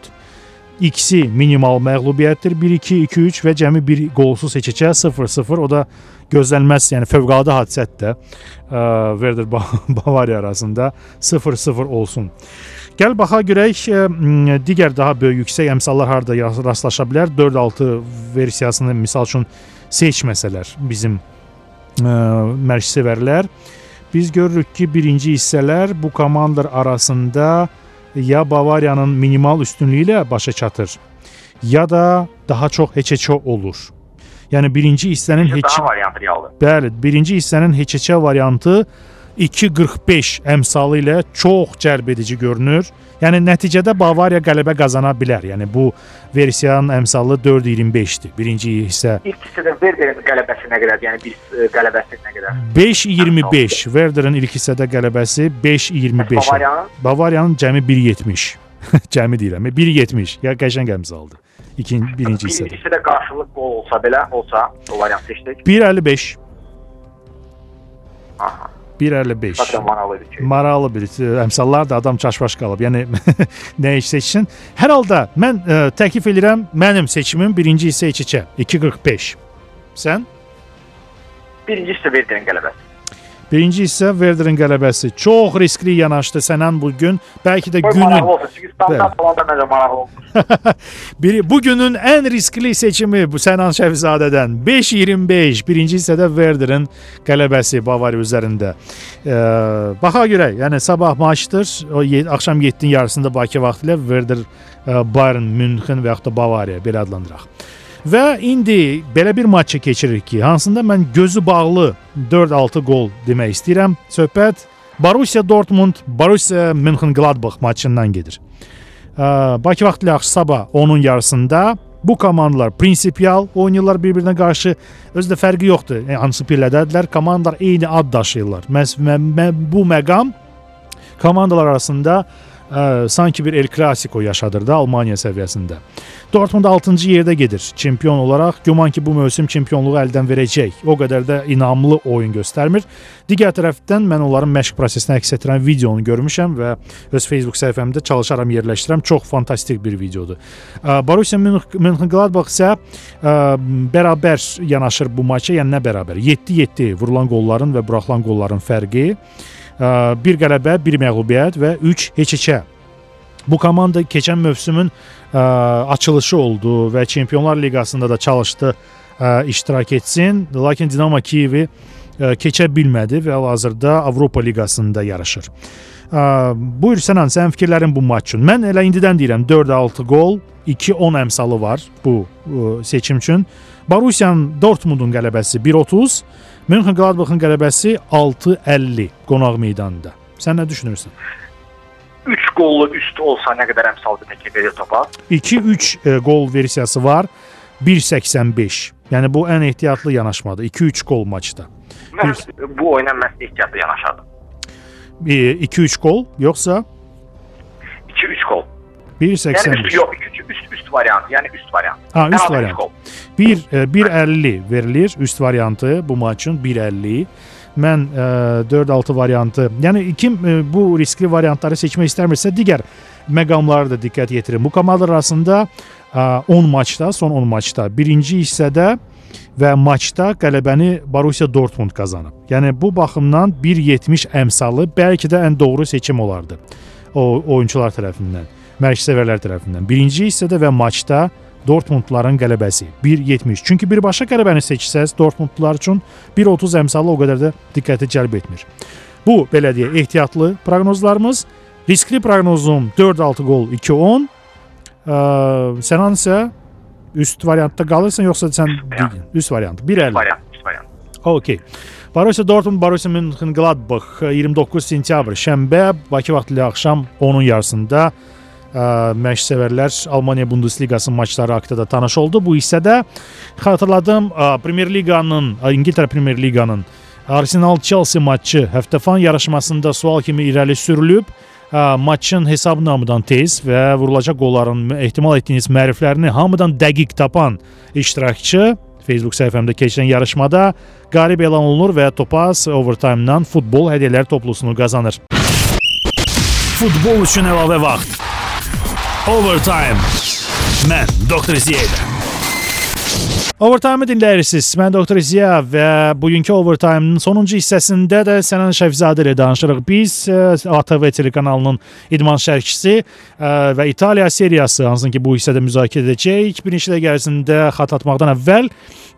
İkisi minimal məğlubiyyətdir. 1-2, 2-3 və cəmi bir qolsuz seçəcək 0-0. O da gözlənməz, yəni fövqəladə hadisədir də Werder Bavariya arasında 0-0 olsun. Gəl baxa görək m, digər daha böyük yüksək əmsallar harda rastlaşa bilər. 4-6 versiyasını misal üçün seçməsələr bizim ə, mərkəzsevərlər biz görürük ki, birinci hissələr bu komandalar arasında ya Bavariyanın minimal üstünlüyü ilə başa çatır, ya da daha çox heç-heçə olur. Yəni birinci hissənin heç
variantı realdır.
Bəli, birinci hissənin heç-heçə variantı 2.45 əmsalı ilə çox cəlb edici görünür. Yəni nəticədə Bavariya qələbə qazana bilər. Yəni bu versiyanın əmsalı 4.25-dir. Birinci hissə
İlk hissədə Werderin qələbəsi nə qədərdir? Yəni bir e, qələbəsi nə qədər?
5.25. Werder'in ilk hissədə qələbəsi 5.25.
Bavariyanın
Bavariyanın cəmi 1.70. cəmi deyirəm, 1.70. Ya qəşəng əmsaldır. İkinci, birinci hissədə.
birinci hissədə qarşılıq qol olsa belə, olsa o variant seçdik.
1.55.
Aha.
1.55.
Bakın maraqlı bir şey.
Maraqlı bir e, əmsallar da adam çaşbaş qalıb. Yəni nə iş seçsin? Hər halda mən ə, təklif edirəm mənim seçimim birinci hissə iç-içə 2.45. Sən?
Birinci hissə Werderin qələbəsi.
Birinci hissə Werder'in qələbəsi. Çox riskli yanaşdı sənin bu gün. Bəlkə də
Qoy
günün
maraqlı olsun. Çünki standart falan da məncə maraqlı olsun.
biri bugünün ən riskli seçimi bu Sənan Şəfizadədən 5.25 birinci hissədə Werder'in qələbəsi Bavariya üzərində. Ee, baxa görək, yəni sabah maçdır. O axşam 7-nin yarısında Bakı vaxtı ilə Werder e, Bayern Münxen və yaxud da Bavariya belə adlandıraq. Və indi belə bir maçı keçiririk ki, hansında mən gözü bağlı 4-6 gol demək istəyirəm. Söhbət Borussia Dortmund, Borussia Mönchengladbach maçından gedir. Bakı vaxtı ilə sabah onun yarısında bu komandalar prinsipial oynayırlar bir-birinə qarşı. Özdə fərqi yoxdur. Yəni, hansı pillədədirlər? Komandalar eyni ad daşıyırlar. Məs mə, mə, bu məqam komandalar arasında ə, sanki bir El Clasico yaşadır da Almaniya səviyyəsində. Dortmund 6-cı yerdə gedir çempion olaraq. Güman ki, bu mövsüm çempionluğu əldən verəcək. O qədər də inamlı oyun göstərmir. Digər tərəfdən mən onların məşq prosesini əks etdirən videonu görmüşəm və öz Facebook səhifəmdə çalışaram yerləşdirəm. Çox fantastik bir videodur. Borussia Mönch- Mönchengladbach isə bərabər yanaşır bu maça, yəni nə bərabər? 7-7 vurulan qolların və buraxılan qolların fərqi. Bir qələbə, bir məğlubiyyət və 3 heç-heçə. Bu komanda keçən mövsümün ə, açılışı oldu və Çempionlar Liqasında da çalışdı ə, iştirak etsin. Lakin Dinamo Kiyevi ə, keçə bilmədi və hal-hazırda Avropa Liqasında yarışır. Ə, buyur Sənan, sənin fikirlərin bu maç üçün. Mən elə indidən deyirəm 4-6 qol, 2-10 əmsalı var bu ə, seçim üçün. Borussiyanın Dortmundun qələbəsi 1-30, Mönchengladbachın qələbəsi 6-50 qonaq meydanında. Sən nə düşünürsən?
3 qollu üst olsa nə qədər əmsal təklif edir topa?
2-3 e, gol versiyası var. 1.85. Yəni bu ən ehtiyatlı yanaşmadır. 2-3 gol maçda.
Mən bu oyuna məhz ehtiyatla yanaşardım.
2-3 gol yoxsa
2-3 gol.
1.85.
Yəni üst yox, 2 üst üst variant, yəni üst variant.
Ha, üst variant.
gol.
1 e, 1.50 verilir üst variantı bu maçın 1.50. Mən e, 4-6 variantı. Yəni kim e, bu riskli variantları seçmək istəmirsə digər məqamlara da diqqət yetirin. Bu komandalar arasında e, 10 maçda, son 10 maçda birinci hissədə və maçda qələbəni Borussia Dortmund qazanıb. Yəni bu baxımdan 1.70 əmsalı bəlkə də ən doğru seçim olardı. O oyunçular tərəfindən, mərkəzsevərlər tərəfindən. Birinci hissədə və maçda Dortmundların qələbəsi 1.70. Çünki birbaşa qələbəni seçsəz Dortmundlular üçün 1.30 əmsalı o qədər də diqqəti cəlb etmir. Bu belə deyə ehtiyatlı proqnozlarımız. Riskli proqnozum 4-6 gol 2-10. Ə, Sənan isə üst variantda qalırsan yoxsa sən üst variant 1.50.
Variant, variant.
Okey. Borussia Dortmund, Borussia Mönchengladbach 29 sentyabr şənbə Bakı vaxtı ilə axşam 10-un yarısında ə, məşq sevərlər Almaniya Bundesliqası maçları haqqında da tanış oldu. Bu hissədə xatırladım ə, Premier Liqanın, İngiltərə Premier Liqanın Arsenal Chelsea maçı həftəfan yarışmasında sual kimi irəli sürülüb. Maçın hesab namıdan tez və vurulacaq qolların ehtimal etdiyiniz məriflərini hamıdan dəqiq tapan iştirakçı Facebook səhifəmdə keçirilən yarışmada qalib elan olunur və Topaz Overtime-dan futbol hədiyyələr toplusunu qazanır. Futbol üçün əlavə vaxt. Overtime. Mən Doktor Ziyədə. Overtime-ı dinləyirsiniz. Mən Doktor Ziya və bugünkü Overtime-ın sonuncu hissəsində də Sənan Şəfzadə ilə danışırıq. Biz ə, ATV telekanalının idman şərhçisi ə, və İtaliya seriyası hansını ki bu hissədə müzakirə edəcəyik. Bir neçə dəqiqə ərzində xat atmaqdan əvvəl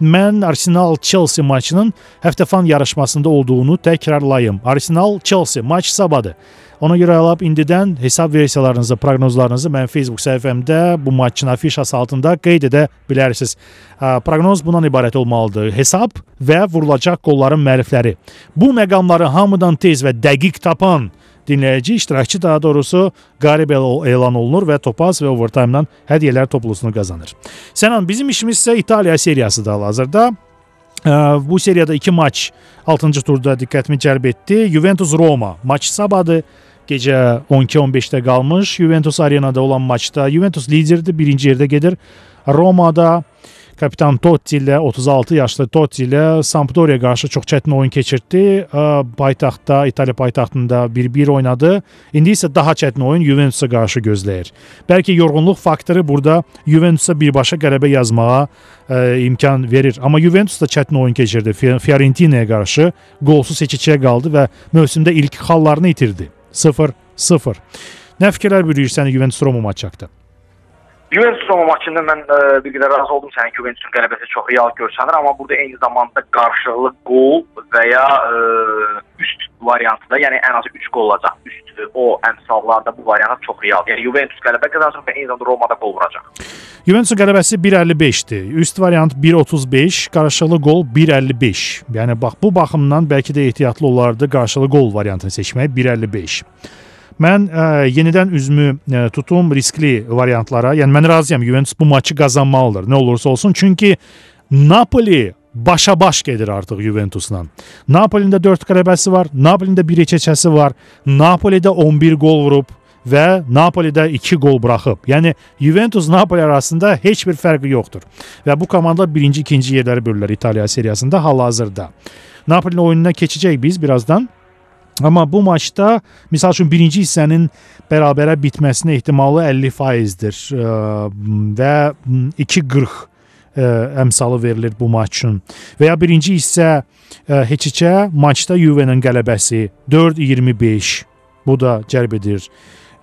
mən Arsenal Chelsea maçının həftəfan yarışmasında olduğunu təkrarlayım. Arsenal Chelsea maç sabahdır. Ona görə alab indidən hesab versiyalarınızı, proqnozlarınızı mən Facebook səhifəmdə bu maçın afişası altında qeyd edə bilərsiniz. Ə, Proqnoz bundan ibarət olmalıdır. Hesab və vurulacaq qolların müəllifləri. Bu məqamları hamıdan tez və dəqiq tapan dinləyici, iştirakçı daha doğrusu qalib el- elan olunur və Topaz və Overtime-dan hədiyyələr toplusunu qazanır. Sənan, bizim işimiz isə İtaliya seriyasıdır hal-hazırda. Ə, Bu seriyada 2 maç 6-cı turda diqqətimi cəlb etdi. Juventus Roma maç sabahdır. Gecə 12-15-də qalmış Juventus Arenada olan maçda Juventus liderdir, birinci yerdə gedir. Romada kapitan Totti ilə 36 yaşlı Totti ilə Sampdoria qarşı çox çətin oyun keçirtdi. Ə, Paytaxtda, İtaliya paytaxtında 1-1 oynadı. İndi isə daha çətin oyun Juventusa qarşı gözləyir. Bəlkə yorğunluq faktoru burada Juventusa birbaşa qələbə yazmağa ə, imkan verir. Amma Juventus da çətin oyun keçirdi. Fi- Fiorentina'ya qarşı qolsuz 2-2-yə qaldı və mövsümdə ilk xallarını itirdi. 0-0. Nə fikirlər bürüyürsən Juventus Roma maçı haqqında?
Juventus Roma maçında mən ə, bir qədər razı oldum sənin Juventusun qələbəsi çox real görsənir, amma burada eyni zamanda qarşılıqlı qol və ya ə, üst variantı da, yəni ən azı 3 qol olacaq. Üst ə, o əmsallarda bu variant çox real. Yəni Juventus qələbə qazansın və eyni zamanda Romada qol vuracaq.
Juventusun qələbəsi 1.55-dir. Üst variant 1.35, qarşılıqlı qol 1.55. Yəni bax bu baxımdan bəlkə də ehtiyatlı olardı qarşılıqlı qol variantını seçmək 1.55. Mən ə, yenidən üzümü ə, tutum riskli variantlara. Yəni mən razıyam Juventus bu maçı qazanmalıdır. Nə olursa olsun çünki Napoli başa-baş gedir artıq Juventusla. Napolinin də 4 qələbəsi var, Napolinin də 1 keçəsi var. Napoli də 11 gol vurub və Napoli də 2 gol buraxıb. Yəni Juventus Napoli arasında heç bir fərqi yoxdur. Və bu komandalar birinci, ikinci yerləri bölürlər İtaliya seriyasında hal-hazırda. Napolinin oyununa keçəcək biz birazdan. Amma bu maçda misal üçün birinci hissənin bərabərə bitməsinə ehtimalı 50%dir ə, və 2.40 ə, əmsalı verilir bu maç üçün. Və ya birinci hissə heç-heçə maçda Juve-nin qələbəsi 4.25 bu da cəlb edir.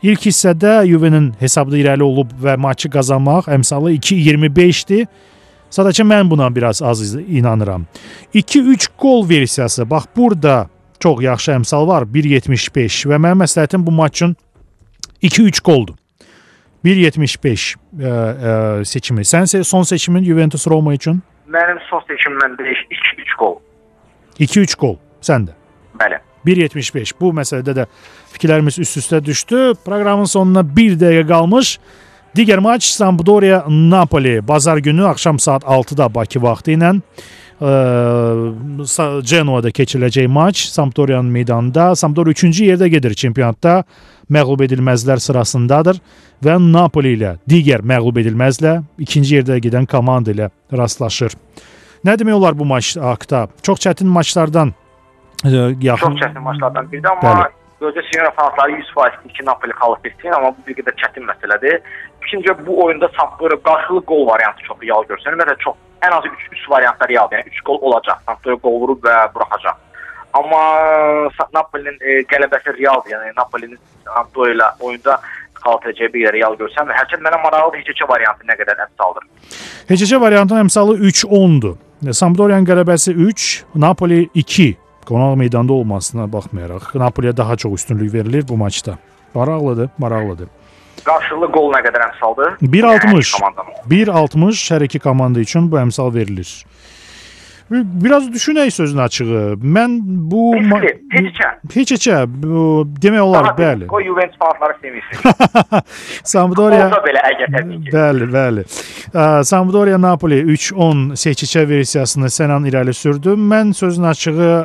İlk hissədə Juve-nin hesabda irəli olub və maçı qazanmaq əmsalı 2.25-dir. Sadəcə mən buna biraz az inanıram. 2-3 gol versiyası. Bax burada çox yaxşı əmsal var 1.75 və mənim məsləhətim bu maç üçün 2-3 qoldur. 1.75 ə, ə, seçimi. Sən son seçimin Juventus Roma üçün
Mənim son seçimim məndə 2-3 qol.
2-3 qol. Sən də.
Bəli.
1.75. Bu məsələdə də fikirlərimiz üst-üstə düşdü. Proqramın sonuna 1 dəqiqə qalmış. Digər maç Sampdoria Napoli bazar günü axşam saat 6-da Bakı vaxtı ilə Genoa'da keçiriləcək maç Sampdoria'nın meydanında. Sampdoria 3-cü yerdə gedir çempionatda. Məğlub edilməzlər sırasındadır və Napoli ilə digər məğlub edilməzlə ikinci yerdə gedən komanda ilə rastlaşır. Nə demək olar bu maç haqqında? Çox çətin maçlardan ə, yaxın
Çox çətin maçlardan biridir, amma gözə sinir fanatları 100% ki Napoli qalıb bitsin, amma bu bir qədər çətin məsələdir. İkinci bu oyunda Sampdoria qarşılı qol variantı çox real görsənir. Məsələn çox ən azı 3 3 variantlar real, yəni 3 gol olacaq. Sampdoria qol vurub və buraxacaq. Amma Napolinin e, qələbəsi realdır. Yəni Napolinin Sampdoria ilə oyunda qalacaq bir real görsəm, hərçənd mənə maraqlıdır heç variantı nə qədər əmsaldır.
HCC variantının əmsalı 3-10-dur. Sampdoria'nın qələbəsi 3, Napoli 2. Qonaq meydanda olmasına baxmayaraq Napoliyə daha çox üstünlük verilir bu maçda. Maraqlıdır, maraqlıdır.
Qarşılı qol nə qədər əmsaldır?
1.60.
Yəni, komandanın.
1.60 hər iki komanda üçün bu əmsal verilir. Biraz düşünək sözün açığı. Mən bu
Heç
ma-
kim, heç kim.
heç heçə bu demək olar, bəli.
O Juventus fanatları sevinsin.
Sampdoria
Olsa belə əgər təbii ki.
Bəli, bəli. Sampdoria Napoli 3-10 seçicə versiyasını sənən irəli sürdü. Mən sözün açığı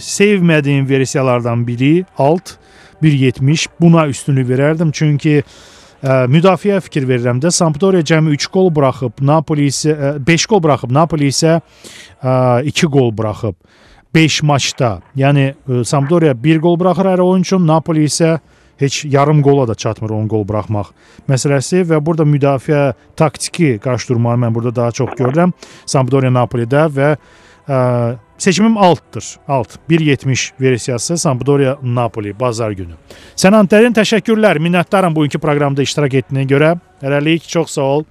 sevmədiyim versiyalardan biri alt 1.70 buna üstünlük verərdim çünki ə, müdafiə fikir verirəm də. Sampdoria cəmi 3 gol buraxıb, Napoli isə 5 gol buraxıb, Napoli isə 2 gol buraxıb. 5 maçda. Yəni Sampdoria 1 gol buraxır hər oyun üçün, Napoli isə heç yarım qola da çatmır 10 gol buraxmaq məsələsi və burada müdafiə taktiki qarşıdurmanı mən burada daha çox görürəm. Sampdoria Napolidə və ə, seçimim altdır. Alt 1.70 versiyası Sampdoria Napoli bazar günü. Sənan dərin təşəkkürlər. Minnətdaram bugünkü proqramda iştirak etdiyinə görə. Hələlik çox sağ ol.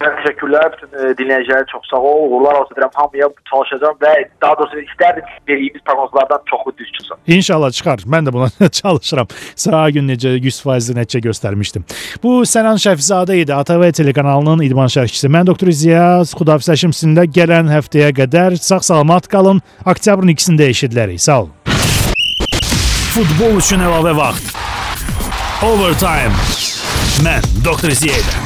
Mən təşəkkürlər bütün e, dinləyicilərə çox sağ ol. Uğurlar olsun deyirəm. Hamıya çalışacağam və daha doğrusu istərdim ki, verdiyimiz proqnozlardan çoxu düz çıxsın.
İnşallah çıxar. Mən də buna çalışıram. Sağa gün necə 100% nəticə göstərmişdim. Bu Sənan Şəfzadə idi. ATV telekanalının idman şərhçisi. Mən doktor Ziya Xudafisləşim sizinlə gələn həftəyə qədər sağ-salamat qalın. Oktyabrın 2-sində eşidilərik. Sağ olun. Futbol üçün əlavə vaxt. Overtime. Mən doktor Ziya.